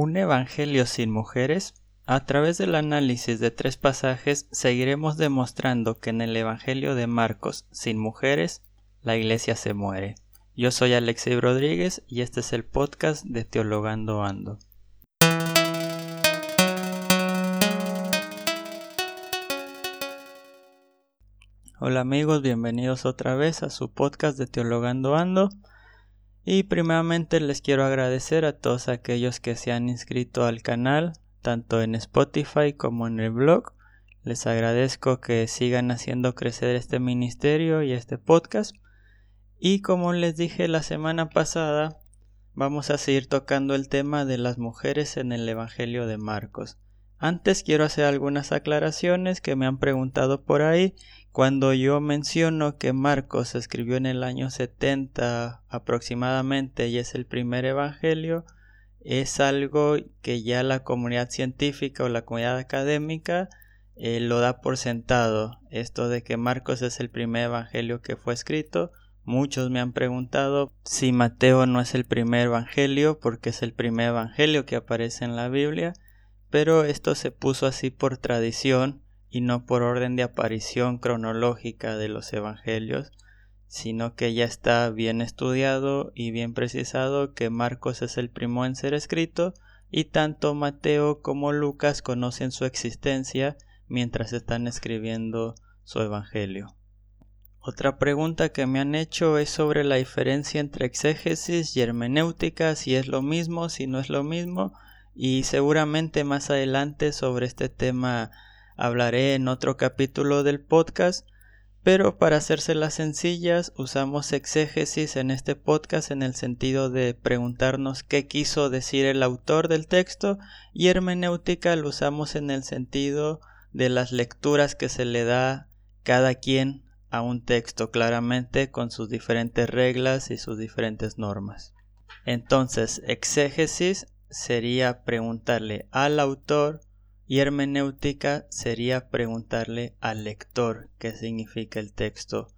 Un Evangelio sin mujeres. A través del análisis de tres pasajes seguiremos demostrando que en el Evangelio de Marcos sin mujeres la iglesia se muere. Yo soy Alexei Rodríguez y este es el podcast de Teologando Ando. Hola amigos, bienvenidos otra vez a su podcast de Teologando Ando. Y primeramente les quiero agradecer a todos aquellos que se han inscrito al canal, tanto en Spotify como en el blog. Les agradezco que sigan haciendo crecer este ministerio y este podcast. Y como les dije la semana pasada, vamos a seguir tocando el tema de las mujeres en el Evangelio de Marcos. Antes quiero hacer algunas aclaraciones que me han preguntado por ahí cuando yo menciono que Marcos escribió en el año 70 aproximadamente y es el primer evangelio, es algo que ya la comunidad científica o la comunidad académica eh, lo da por sentado. Esto de que Marcos es el primer evangelio que fue escrito. Muchos me han preguntado si Mateo no es el primer evangelio porque es el primer evangelio que aparece en la Biblia, pero esto se puso así por tradición y no por orden de aparición cronológica de los evangelios, sino que ya está bien estudiado y bien precisado que Marcos es el primo en ser escrito y tanto Mateo como Lucas conocen su existencia mientras están escribiendo su evangelio. Otra pregunta que me han hecho es sobre la diferencia entre exégesis y hermenéutica, si es lo mismo, si no es lo mismo, y seguramente más adelante sobre este tema hablaré en otro capítulo del podcast, pero para hacérselas sencillas usamos exégesis en este podcast en el sentido de preguntarnos qué quiso decir el autor del texto y hermenéutica lo usamos en el sentido de las lecturas que se le da cada quien a un texto claramente con sus diferentes reglas y sus diferentes normas. Entonces, exégesis sería preguntarle al autor y hermenéutica sería preguntarle al lector qué significa el texto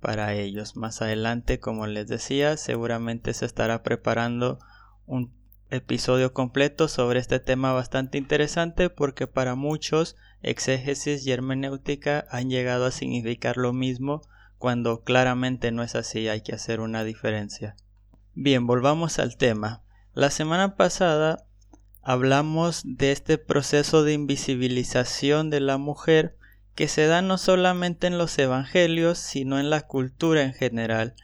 para ellos. Más adelante, como les decía, seguramente se estará preparando un episodio completo sobre este tema bastante interesante porque para muchos exégesis y hermenéutica han llegado a significar lo mismo cuando claramente no es así, hay que hacer una diferencia. Bien, volvamos al tema. La semana pasada hablamos de este proceso de invisibilización de la mujer que se da no solamente en los evangelios, sino en la cultura en general,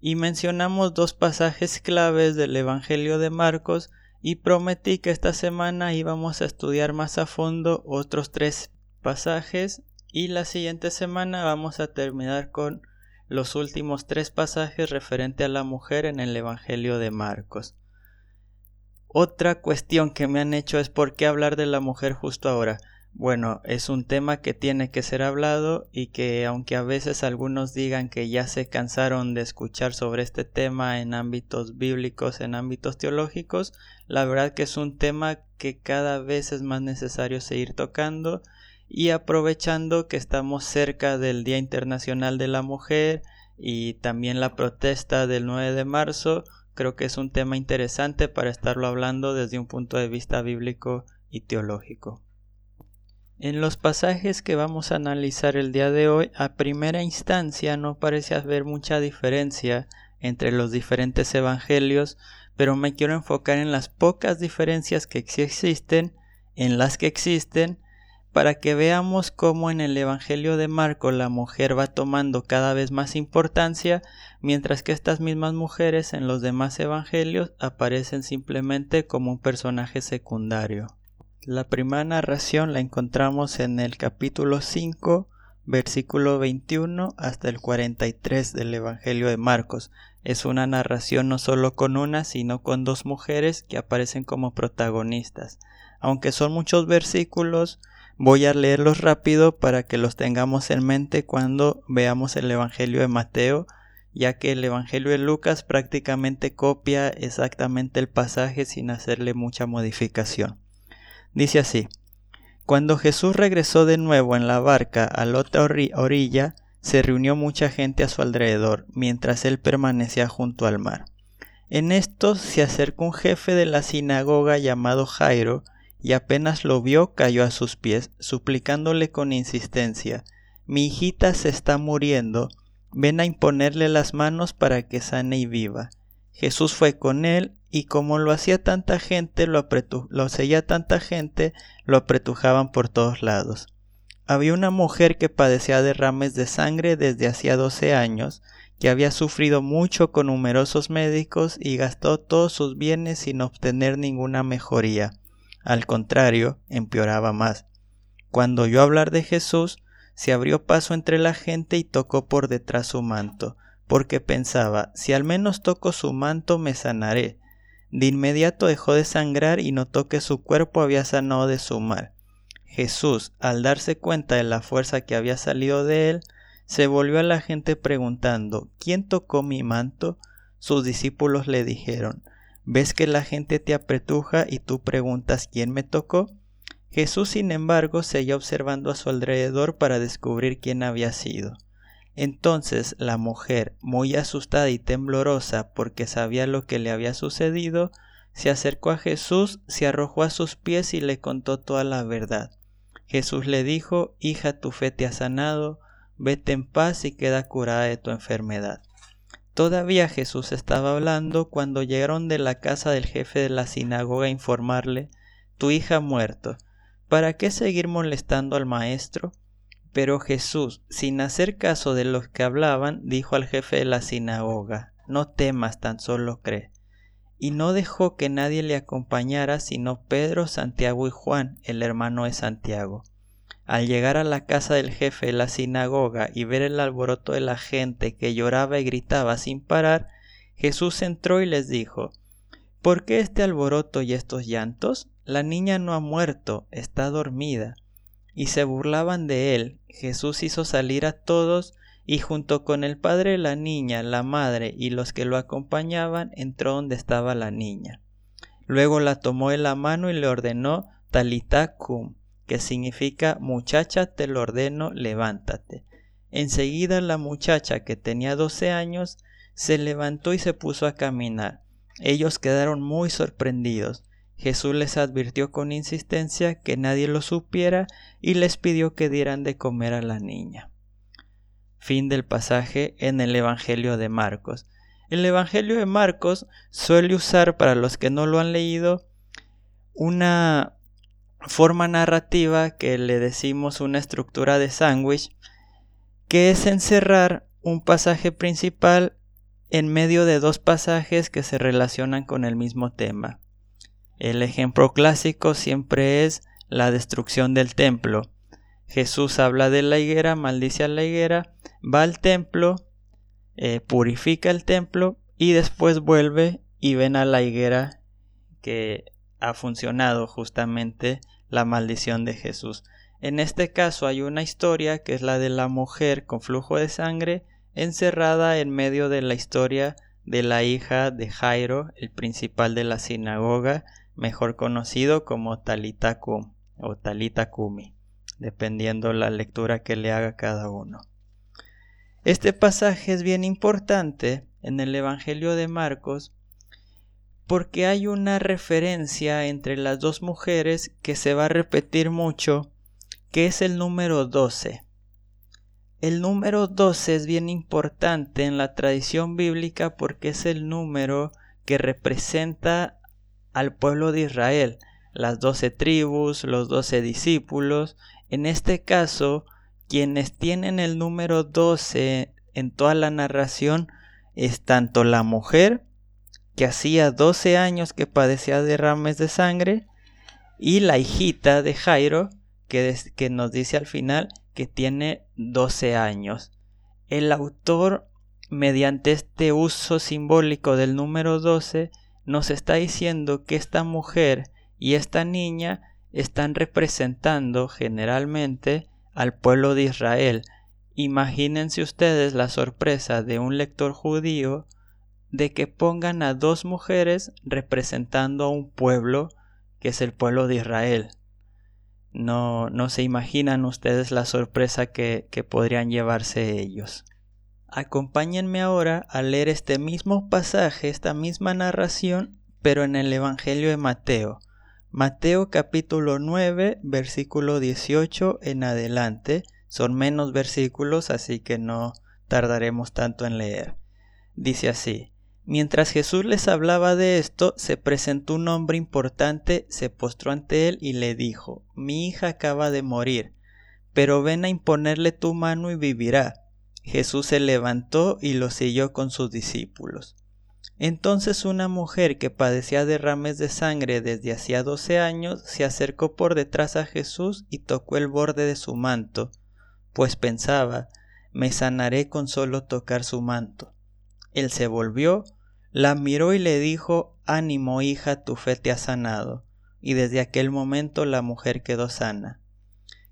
y mencionamos dos pasajes claves del Evangelio de Marcos y prometí que esta semana íbamos a estudiar más a fondo otros tres pasajes y la siguiente semana vamos a terminar con los últimos tres pasajes referente a la mujer en el Evangelio de Marcos. Otra cuestión que me han hecho es por qué hablar de la mujer justo ahora. Bueno, es un tema que tiene que ser hablado y que aunque a veces algunos digan que ya se cansaron de escuchar sobre este tema en ámbitos bíblicos, en ámbitos teológicos, la verdad que es un tema que cada vez es más necesario seguir tocando y aprovechando que estamos cerca del Día Internacional de la Mujer y también la protesta del 9 de marzo, creo que es un tema interesante para estarlo hablando desde un punto de vista bíblico y teológico. En los pasajes que vamos a analizar el día de hoy, a primera instancia no parece haber mucha diferencia entre los diferentes evangelios, pero me quiero enfocar en las pocas diferencias que existen, en las que existen, para que veamos cómo en el Evangelio de Marco la mujer va tomando cada vez más importancia, mientras que estas mismas mujeres en los demás Evangelios aparecen simplemente como un personaje secundario. La primera narración la encontramos en el capítulo 5, versículo 21 hasta el 43 del Evangelio de Marcos. Es una narración no solo con una, sino con dos mujeres que aparecen como protagonistas. Aunque son muchos versículos, Voy a leerlos rápido para que los tengamos en mente cuando veamos el Evangelio de Mateo, ya que el Evangelio de Lucas prácticamente copia exactamente el pasaje sin hacerle mucha modificación. Dice así, Cuando Jesús regresó de nuevo en la barca a la otra orilla, se reunió mucha gente a su alrededor, mientras él permanecía junto al mar. En esto se acercó un jefe de la sinagoga llamado Jairo, y apenas lo vio cayó a sus pies, suplicándole con insistencia Mi hijita se está muriendo, ven a imponerle las manos para que sane y viva. Jesús fue con él, y como lo hacía tanta gente, lo, lo seguía tanta gente, lo apretujaban por todos lados. Había una mujer que padecía derrames de sangre desde hacía doce años, que había sufrido mucho con numerosos médicos y gastó todos sus bienes sin obtener ninguna mejoría. Al contrario, empeoraba más. Cuando oyó hablar de Jesús, se abrió paso entre la gente y tocó por detrás su manto, porque pensaba, si al menos toco su manto me sanaré. De inmediato dejó de sangrar y notó que su cuerpo había sanado de su mal. Jesús, al darse cuenta de la fuerza que había salido de él, se volvió a la gente preguntando ¿Quién tocó mi manto? Sus discípulos le dijeron ¿Ves que la gente te apretuja y tú preguntas ¿quién me tocó? Jesús, sin embargo, seguía observando a su alrededor para descubrir quién había sido. Entonces la mujer, muy asustada y temblorosa porque sabía lo que le había sucedido, se acercó a Jesús, se arrojó a sus pies y le contó toda la verdad. Jesús le dijo, Hija, tu fe te ha sanado, vete en paz y queda curada de tu enfermedad. Todavía Jesús estaba hablando cuando llegaron de la casa del jefe de la sinagoga a informarle, Tu hija ha muerto. ¿Para qué seguir molestando al maestro? Pero Jesús, sin hacer caso de los que hablaban, dijo al jefe de la sinagoga, No temas, tan solo cree. Y no dejó que nadie le acompañara sino Pedro, Santiago y Juan, el hermano de Santiago. Al llegar a la casa del jefe de la sinagoga y ver el alboroto de la gente que lloraba y gritaba sin parar, Jesús entró y les dijo, ¿Por qué este alboroto y estos llantos? La niña no ha muerto, está dormida. Y se burlaban de él. Jesús hizo salir a todos y junto con el padre de la niña, la madre y los que lo acompañaban, entró donde estaba la niña. Luego la tomó de la mano y le ordenó Talita cum, que significa muchacha te lo ordeno, levántate. Enseguida la muchacha, que tenía doce años, se levantó y se puso a caminar. Ellos quedaron muy sorprendidos. Jesús les advirtió con insistencia que nadie lo supiera y les pidió que dieran de comer a la niña. Fin del pasaje en el Evangelio de Marcos. El Evangelio de Marcos suele usar, para los que no lo han leído, una forma narrativa que le decimos una estructura de sándwich, que es encerrar un pasaje principal en medio de dos pasajes que se relacionan con el mismo tema. El ejemplo clásico siempre es la destrucción del templo. Jesús habla de la higuera, maldice a la higuera, va al templo, eh, purifica el templo y después vuelve y ven a la higuera que ha funcionado justamente la maldición de Jesús. En este caso hay una historia que es la de la mujer con flujo de sangre encerrada en medio de la historia de la hija de Jairo, el principal de la sinagoga, mejor conocido como Talitakum o Talitakumi, dependiendo la lectura que le haga cada uno. Este pasaje es bien importante en el Evangelio de Marcos porque hay una referencia entre las dos mujeres que se va a repetir mucho, que es el número 12. El número 12 es bien importante en la tradición bíblica porque es el número que representa al pueblo de Israel, las doce tribus, los doce discípulos. En este caso, quienes tienen el número 12 en toda la narración es tanto la mujer que hacía 12 años que padecía derrames de sangre, y la hijita de Jairo, que, que nos dice al final que tiene 12 años. El autor, mediante este uso simbólico del número 12, nos está diciendo que esta mujer y esta niña están representando generalmente al pueblo de Israel. Imagínense ustedes la sorpresa de un lector judío de que pongan a dos mujeres representando a un pueblo que es el pueblo de Israel. No, no se imaginan ustedes la sorpresa que, que podrían llevarse ellos. Acompáñenme ahora a leer este mismo pasaje, esta misma narración, pero en el Evangelio de Mateo. Mateo capítulo 9, versículo 18 en adelante. Son menos versículos, así que no tardaremos tanto en leer. Dice así. Mientras Jesús les hablaba de esto, se presentó un hombre importante, se postró ante él y le dijo, Mi hija acaba de morir, pero ven a imponerle tu mano y vivirá. Jesús se levantó y lo siguió con sus discípulos. Entonces una mujer que padecía derrames de sangre desde hacía doce años se acercó por detrás a Jesús y tocó el borde de su manto, pues pensaba, me sanaré con solo tocar su manto. Él se volvió, la miró y le dijo, ánimo hija, tu fe te ha sanado. Y desde aquel momento la mujer quedó sana.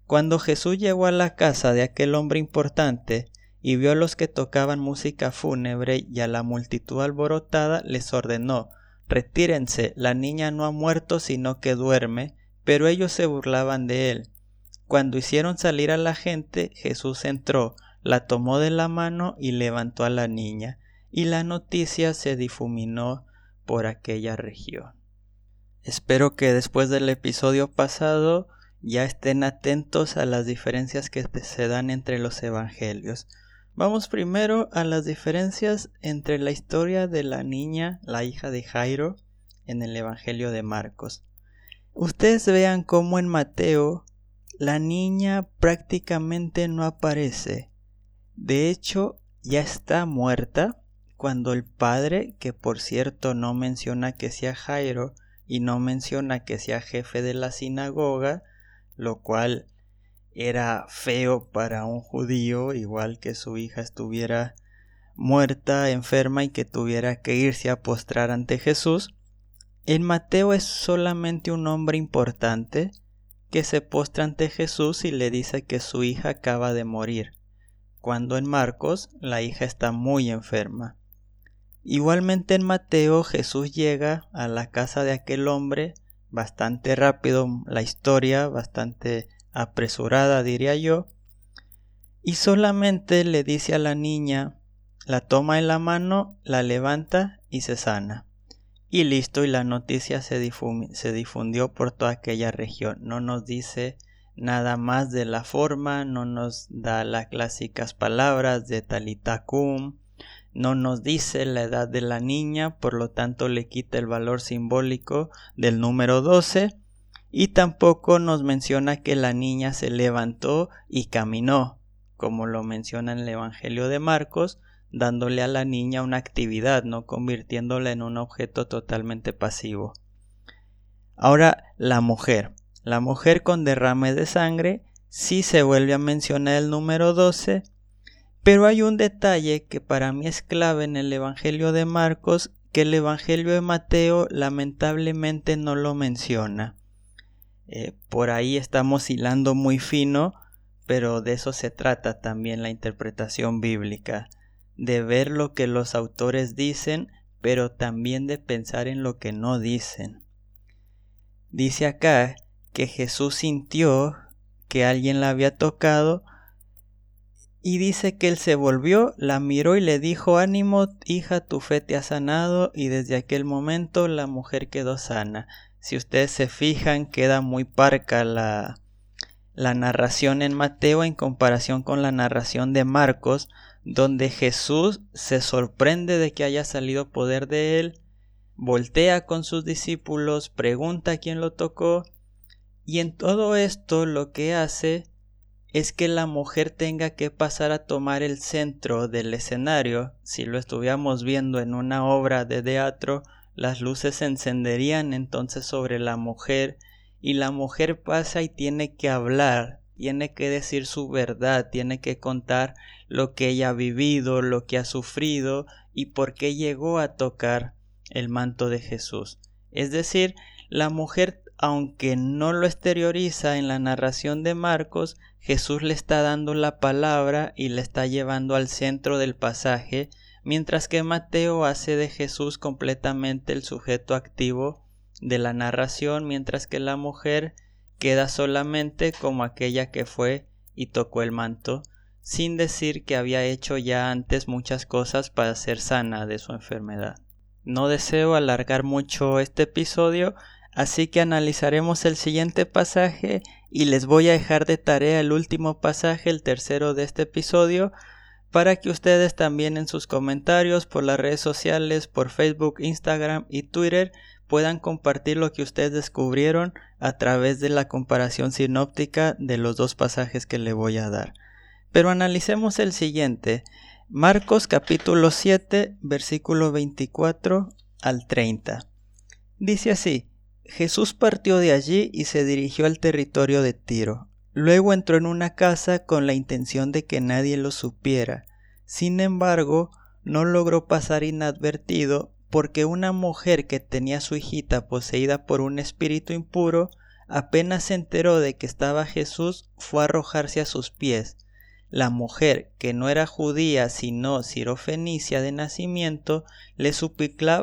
Cuando Jesús llegó a la casa de aquel hombre importante, y vio a los que tocaban música fúnebre y a la multitud alborotada, les ordenó Retírense, la niña no ha muerto sino que duerme, pero ellos se burlaban de él. Cuando hicieron salir a la gente, Jesús entró, la tomó de la mano y levantó a la niña, y la noticia se difuminó por aquella región. Espero que después del episodio pasado ya estén atentos a las diferencias que se dan entre los evangelios. Vamos primero a las diferencias entre la historia de la niña, la hija de Jairo, en el Evangelio de Marcos. Ustedes vean cómo en Mateo la niña prácticamente no aparece. De hecho, ya está muerta cuando el padre, que por cierto no menciona que sea Jairo y no menciona que sea jefe de la sinagoga, lo cual era feo para un judío, igual que su hija estuviera muerta, enferma y que tuviera que irse a postrar ante Jesús. En Mateo es solamente un hombre importante que se postra ante Jesús y le dice que su hija acaba de morir, cuando en Marcos la hija está muy enferma. Igualmente en Mateo Jesús llega a la casa de aquel hombre bastante rápido, la historia bastante apresurada, diría yo, y solamente le dice a la niña, la toma en la mano, la levanta y se sana. Y listo, y la noticia se, difundió por toda aquella región. No nos dice nada más de la forma, no nos da las clásicas palabras de talitacum, no nos dice la edad de la niña, por lo tanto le quita el valor simbólico del número 12 y tampoco nos menciona que la niña se levantó y caminó, como lo menciona en el Evangelio de Marcos, dándole a la niña una actividad, no convirtiéndola en un objeto totalmente pasivo. Ahora, la mujer. La mujer con derrame de sangre sí se vuelve a mencionar el número 12, pero hay un detalle que para mí es clave en el Evangelio de Marcos que el Evangelio de Mateo lamentablemente no lo menciona. Eh, por ahí estamos hilando muy fino, pero de eso se trata también la interpretación bíblica, de ver lo que los autores dicen, pero también de pensar en lo que no dicen. Dice acá que Jesús sintió que alguien la había tocado y dice que él se volvió, la miró y le dijo ánimo, hija, tu fe te ha sanado y desde aquel momento la mujer quedó sana. Si ustedes se fijan, queda muy parca la, la narración en Mateo en comparación con la narración de Marcos, donde Jesús se sorprende de que haya salido poder de él, voltea con sus discípulos, pregunta quién lo tocó, y en todo esto lo que hace es que la mujer tenga que pasar a tomar el centro del escenario. Si lo estuviéramos viendo en una obra de teatro, las luces se encenderían entonces sobre la mujer y la mujer pasa y tiene que hablar, tiene que decir su verdad, tiene que contar lo que ella ha vivido, lo que ha sufrido y por qué llegó a tocar el manto de Jesús. Es decir, la mujer, aunque no lo exterioriza en la narración de Marcos, Jesús le está dando la palabra y le está llevando al centro del pasaje mientras que Mateo hace de Jesús completamente el sujeto activo de la narración, mientras que la mujer queda solamente como aquella que fue y tocó el manto sin decir que había hecho ya antes muchas cosas para ser sana de su enfermedad. No deseo alargar mucho este episodio, así que analizaremos el siguiente pasaje y les voy a dejar de tarea el último pasaje, el tercero de este episodio, para que ustedes también en sus comentarios por las redes sociales, por Facebook, Instagram y Twitter puedan compartir lo que ustedes descubrieron a través de la comparación sinóptica de los dos pasajes que le voy a dar. Pero analicemos el siguiente. Marcos capítulo 7 versículo 24 al 30. Dice así, Jesús partió de allí y se dirigió al territorio de Tiro. Luego entró en una casa con la intención de que nadie lo supiera. Sin embargo, no logró pasar inadvertido porque una mujer que tenía su hijita poseída por un espíritu impuro, apenas se enteró de que estaba Jesús, fue a arrojarse a sus pies. La mujer, que no era judía sino sirofenicia de nacimiento, le,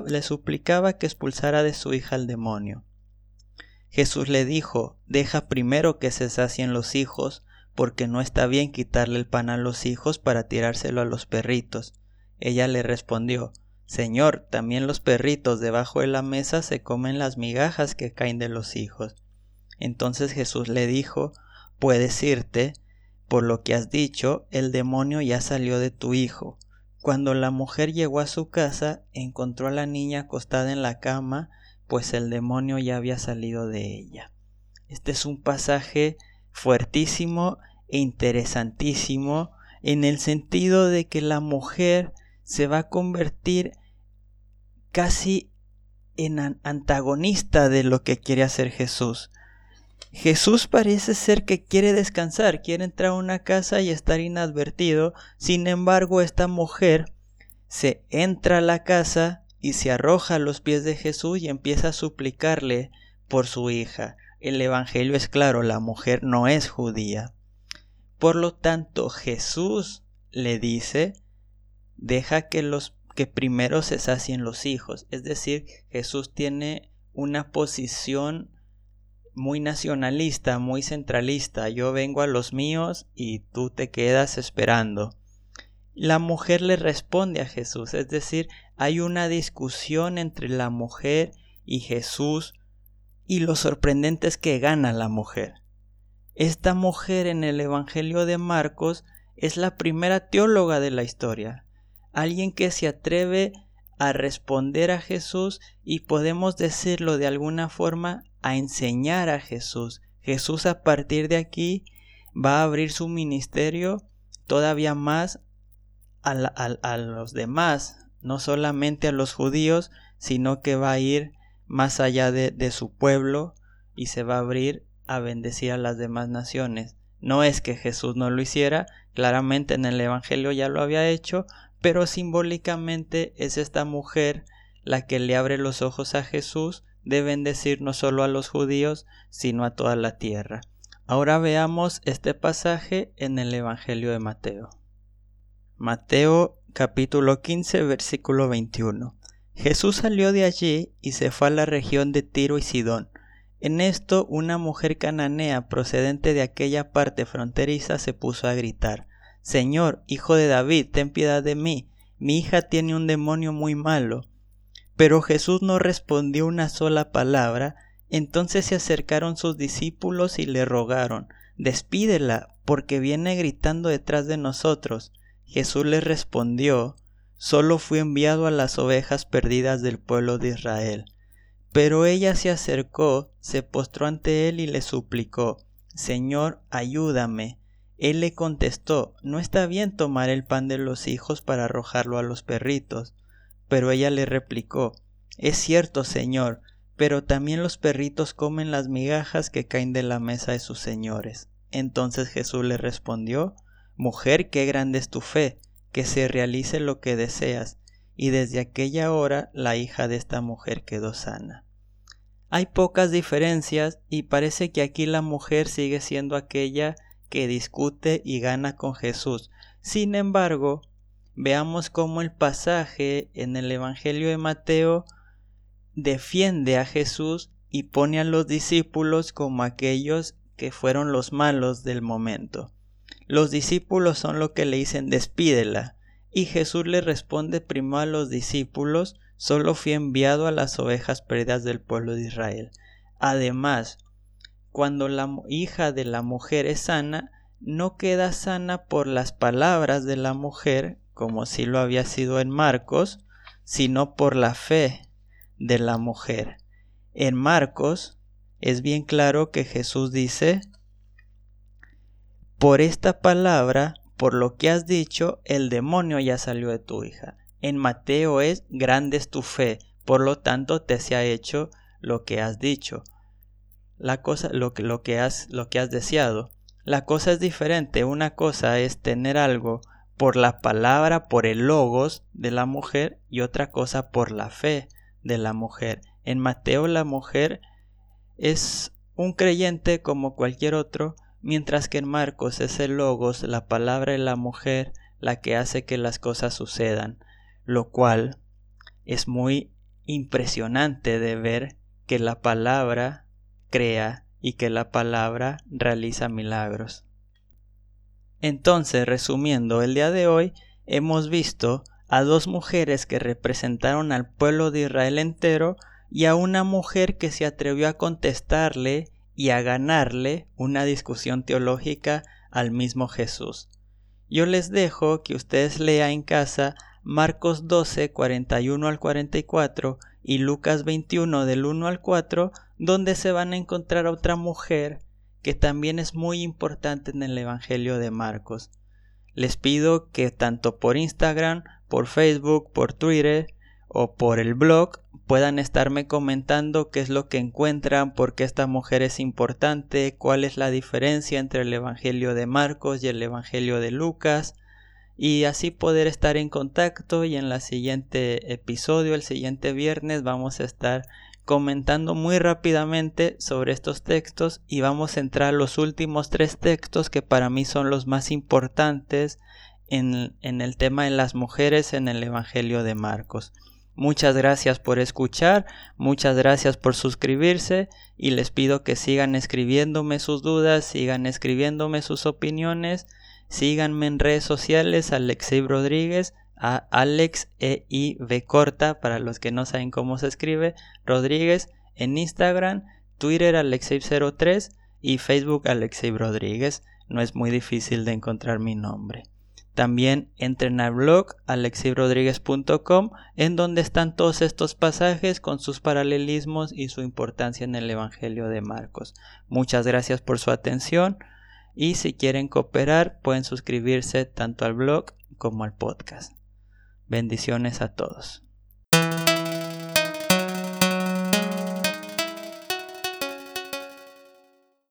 le suplicaba que expulsara de su hija al demonio. Jesús le dijo, deja primero que se sacien los hijos, porque no está bien quitarle el pan a los hijos para tirárselo a los perritos. Ella le respondió, Señor, también los perritos debajo de la mesa se comen las migajas que caen de los hijos. Entonces Jesús le dijo, Puedes irte, por lo que has dicho, el demonio ya salió de tu hijo. Cuando la mujer llegó a su casa, encontró a la niña acostada en la cama, pues el demonio ya había salido de ella. Este es un pasaje fuertísimo e interesantísimo en el sentido de que la mujer se va a convertir casi en antagonista de lo que quiere hacer Jesús. Jesús parece ser que quiere descansar, quiere entrar a una casa y estar inadvertido, sin embargo esta mujer se entra a la casa y se arroja a los pies de Jesús y empieza a suplicarle por su hija. El Evangelio es claro, la mujer no es judía. Por lo tanto, Jesús le dice, deja que los que primero se sacien los hijos. Es decir, Jesús tiene una posición muy nacionalista, muy centralista. Yo vengo a los míos y tú te quedas esperando. La mujer le responde a Jesús, es decir, hay una discusión entre la mujer y Jesús y lo sorprendente es que gana la mujer. Esta mujer en el Evangelio de Marcos es la primera teóloga de la historia, alguien que se atreve a responder a Jesús y podemos decirlo de alguna forma a enseñar a Jesús. Jesús a partir de aquí va a abrir su ministerio todavía más a, los demás, no solamente a los judíos, sino que va a ir más allá de, de su pueblo y se va a abrir a bendecir a las demás naciones. No es que Jesús no lo hiciera, claramente en el Evangelio ya lo había hecho, pero simbólicamente es esta mujer la que le abre los ojos a Jesús de bendecir no solo a los judíos, sino a toda la tierra. Ahora veamos este pasaje en el Evangelio de Mateo. Mateo capítulo 15 versículo 21. Jesús salió de allí y se fue a la región de Tiro y Sidón. En esto una mujer cananea procedente de aquella parte fronteriza se puso a gritar Señor, hijo de David, ten piedad de mí, mi hija tiene un demonio muy malo. Pero Jesús no respondió una sola palabra, entonces se acercaron sus discípulos y le rogaron Despídela, porque viene gritando detrás de nosotros. Jesús les respondió, Solo fui enviado a las ovejas perdidas del pueblo de Israel. Pero ella se acercó, se postró ante él y le suplicó, Señor, ayúdame. Él le contestó, No está bien tomar el pan de los hijos para arrojarlo a los perritos. Pero ella le replicó, Es cierto, Señor, pero también los perritos comen las migajas que caen de la mesa de sus señores. Entonces Jesús le respondió, Mujer, qué grande es tu fe, que se realice lo que deseas. Y desde aquella hora la hija de esta mujer quedó sana. Hay pocas diferencias y parece que aquí la mujer sigue siendo aquella que discute y gana con Jesús. Sin embargo, veamos cómo el pasaje en el Evangelio de Mateo defiende a Jesús y pone a los discípulos como aquellos que fueron los malos del momento. Los discípulos son lo que le dicen despídela. Y Jesús le responde primero a los discípulos, solo fui enviado a las ovejas perdidas del pueblo de Israel. Además, cuando la hija de la mujer es sana, no queda sana por las palabras de la mujer, como si lo había sido en Marcos, sino por la fe de la mujer. En Marcos es bien claro que Jesús dice, por esta palabra, por lo que has dicho, el demonio ya salió de tu hija. En Mateo es, grande es tu fe, por lo tanto te se ha hecho lo que has dicho la cosa, lo, lo, que has, lo que has deseado. La cosa es diferente. Una cosa es tener algo por la palabra, por el logos de la mujer y otra cosa por la fe de la mujer. En Mateo la mujer es un creyente como cualquier otro, mientras que en Marcos es el logos, la palabra de la mujer, la que hace que las cosas sucedan, lo cual es muy impresionante de ver que la palabra crea y que la palabra realiza milagros. Entonces, resumiendo, el día de hoy hemos visto a dos mujeres que representaron al pueblo de Israel entero y a una mujer que se atrevió a contestarle y a ganarle una discusión teológica al mismo Jesús. Yo les dejo que ustedes lean en casa Marcos 12, 41 al 44 y Lucas 21 del 1 al 4, donde se van a encontrar a otra mujer que también es muy importante en el Evangelio de Marcos. Les pido que tanto por Instagram, por Facebook, por Twitter o por el blog puedan estarme comentando qué es lo que encuentran, por qué esta mujer es importante, cuál es la diferencia entre el Evangelio de Marcos y el Evangelio de Lucas, y así poder estar en contacto y en el siguiente episodio, el siguiente viernes, vamos a estar comentando muy rápidamente sobre estos textos y vamos a entrar a los últimos tres textos que para mí son los más importantes en, en el tema de las mujeres en el Evangelio de Marcos. Muchas gracias por escuchar, muchas gracias por suscribirse y les pido que sigan escribiéndome sus dudas, sigan escribiéndome sus opiniones Síganme en redes sociales, Alexei Rodríguez, a Alex E V corta para los que no saben cómo se escribe, Rodríguez en Instagram, Twitter Alexei03 y Facebook Alexei Rodríguez. No es muy difícil de encontrar mi nombre. También entren al blog alexibrodríguez.com en donde están todos estos pasajes con sus paralelismos y su importancia en el Evangelio de Marcos. Muchas gracias por su atención. Y si quieren cooperar, pueden suscribirse tanto al blog como al podcast. Bendiciones a todos.